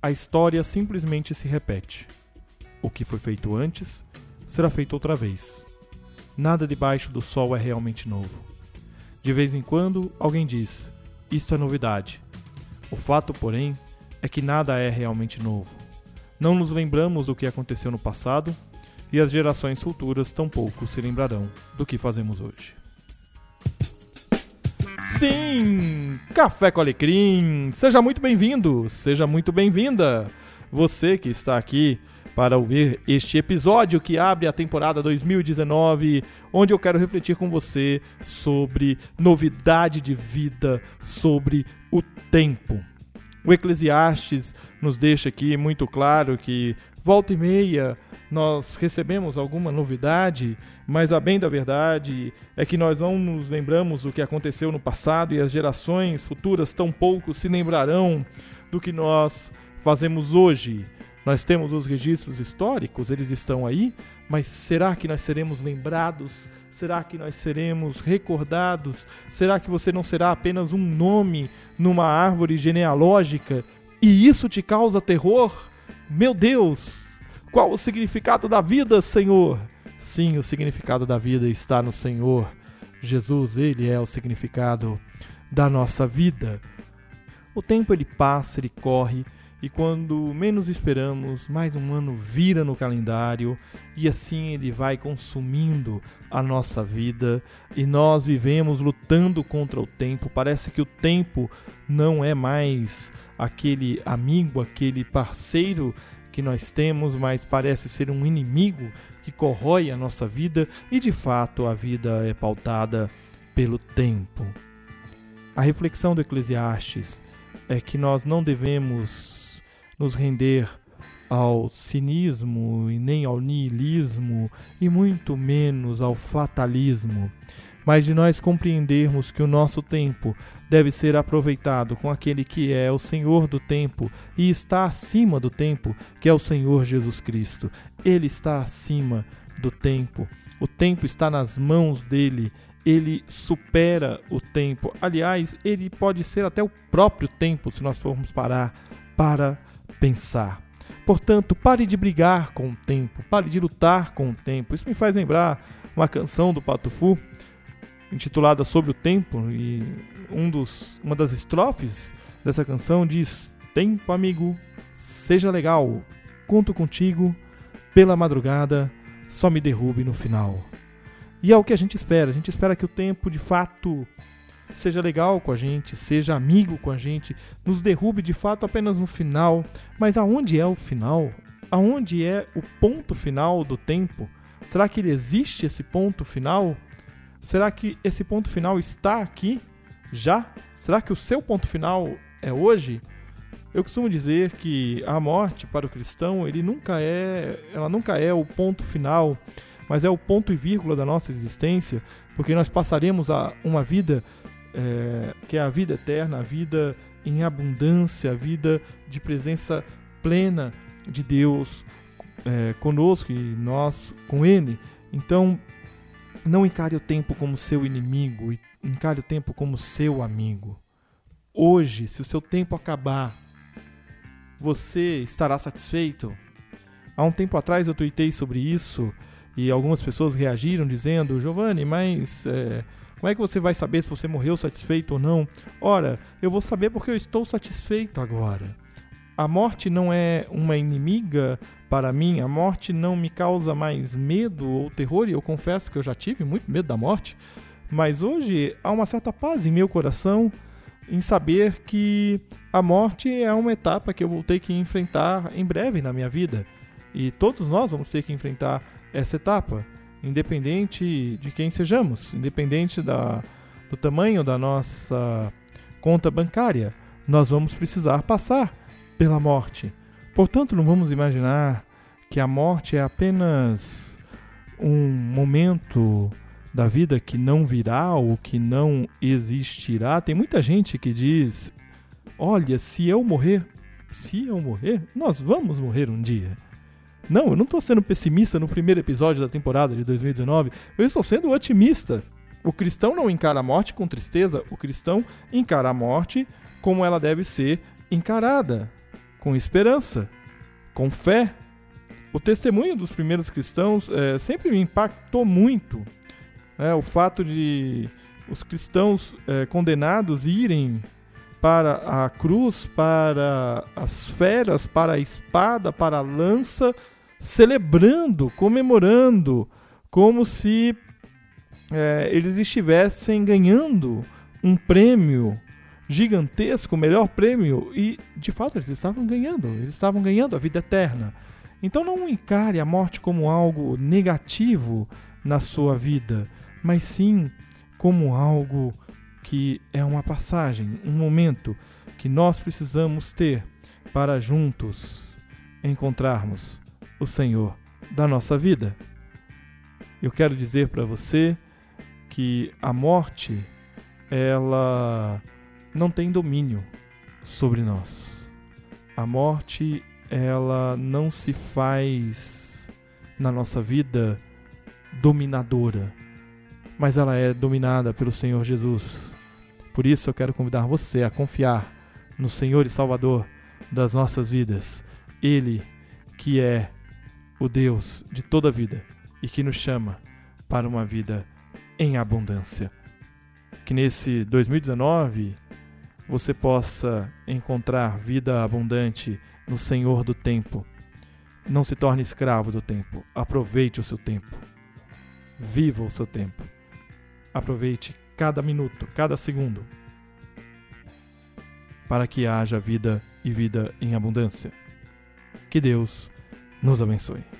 a história simplesmente se repete. O que foi feito antes será feito outra vez. Nada debaixo do sol é realmente novo. De vez em quando, alguém diz: Isto é novidade. O fato, porém, é que nada é realmente novo. Não nos lembramos do que aconteceu no passado e as gerações futuras tampouco se lembrarão do que fazemos hoje. Sim! Café com Alecrim! Seja muito bem-vindo, seja muito bem-vinda! Você que está aqui para ouvir este episódio que abre a temporada 2019, onde eu quero refletir com você sobre novidade de vida, sobre o tempo. O Eclesiastes nos deixa aqui muito claro que volta e meia nós recebemos alguma novidade, mas a bem da verdade é que nós não nos lembramos do que aconteceu no passado e as gerações futuras tampouco se lembrarão do que nós fazemos hoje. Nós temos os registros históricos, eles estão aí, mas será que nós seremos lembrados? Será que nós seremos recordados? Será que você não será apenas um nome numa árvore genealógica e isso te causa terror? Meu Deus! Qual o significado da vida, Senhor? Sim, o significado da vida está no Senhor. Jesus, ele é o significado da nossa vida. O tempo ele passa, ele corre, e quando menos esperamos, mais um ano vira no calendário e assim ele vai consumindo a nossa vida e nós vivemos lutando contra o tempo. Parece que o tempo não é mais aquele amigo, aquele parceiro que nós temos, mas parece ser um inimigo que corrói a nossa vida e de fato a vida é pautada pelo tempo. A reflexão do Eclesiastes é que nós não devemos nos render ao cinismo e nem ao niilismo e muito menos ao fatalismo mas de nós compreendermos que o nosso tempo deve ser aproveitado com aquele que é o Senhor do tempo e está acima do tempo, que é o Senhor Jesus Cristo. Ele está acima do tempo. O tempo está nas mãos dele. Ele supera o tempo. Aliás, ele pode ser até o próprio tempo, se nós formos parar para pensar. Portanto, pare de brigar com o tempo, pare de lutar com o tempo. Isso me faz lembrar uma canção do Pato Fu intitulada Sobre o Tempo, e um dos, uma das estrofes dessa canção diz: Tempo, amigo, seja legal, conto contigo, pela madrugada, só me derrube no final. E é o que a gente espera, a gente espera que o tempo de fato seja legal com a gente, seja amigo com a gente, nos derrube de fato apenas no final. Mas aonde é o final? Aonde é o ponto final do tempo? Será que ele existe esse ponto final? Será que esse ponto final está aqui já? Será que o seu ponto final é hoje? Eu costumo dizer que a morte para o cristão, ele nunca é, ela nunca é o ponto final, mas é o ponto e vírgula da nossa existência, porque nós passaremos a uma vida é, que é a vida eterna, a vida em abundância, a vida de presença plena de Deus é, conosco e nós com Ele. Então, não encare o tempo como seu inimigo, encare o tempo como seu amigo. Hoje, se o seu tempo acabar, você estará satisfeito? Há um tempo atrás eu tuitei sobre isso e algumas pessoas reagiram dizendo: Giovanni, mas é, como é que você vai saber se você morreu satisfeito ou não? Ora, eu vou saber porque eu estou satisfeito agora. A morte não é uma inimiga para mim, a morte não me causa mais medo ou terror, e eu confesso que eu já tive muito medo da morte, mas hoje há uma certa paz em meu coração em saber que a morte é uma etapa que eu vou ter que enfrentar em breve na minha vida. E todos nós vamos ter que enfrentar essa etapa, independente de quem sejamos, independente da, do tamanho da nossa conta bancária. Nós vamos precisar passar pela morte. Portanto, não vamos imaginar que a morte é apenas um momento da vida que não virá ou que não existirá. Tem muita gente que diz: Olha, se eu morrer, se eu morrer, nós vamos morrer um dia. Não, eu não estou sendo pessimista no primeiro episódio da temporada de 2019, eu estou sendo otimista. O cristão não encara a morte com tristeza, o cristão encara a morte como ela deve ser encarada. Com esperança, com fé. O testemunho dos primeiros cristãos é, sempre me impactou muito. Né? O fato de os cristãos é, condenados irem para a cruz, para as feras, para a espada, para a lança, celebrando, comemorando, como se é, eles estivessem ganhando um prêmio gigantesco, melhor prêmio, e de fato eles estavam ganhando, eles estavam ganhando a vida eterna. Então não encare a morte como algo negativo na sua vida, mas sim como algo que é uma passagem, um momento que nós precisamos ter para juntos encontrarmos o Senhor da nossa vida. Eu quero dizer para você que a morte ela não tem domínio sobre nós. A morte, ela não se faz na nossa vida dominadora, mas ela é dominada pelo Senhor Jesus. Por isso eu quero convidar você a confiar no Senhor e Salvador das nossas vidas. Ele que é o Deus de toda a vida e que nos chama para uma vida em abundância que nesse 2019 você possa encontrar vida abundante no Senhor do tempo. Não se torne escravo do tempo. Aproveite o seu tempo. Viva o seu tempo. Aproveite cada minuto, cada segundo, para que haja vida e vida em abundância. Que Deus nos abençoe.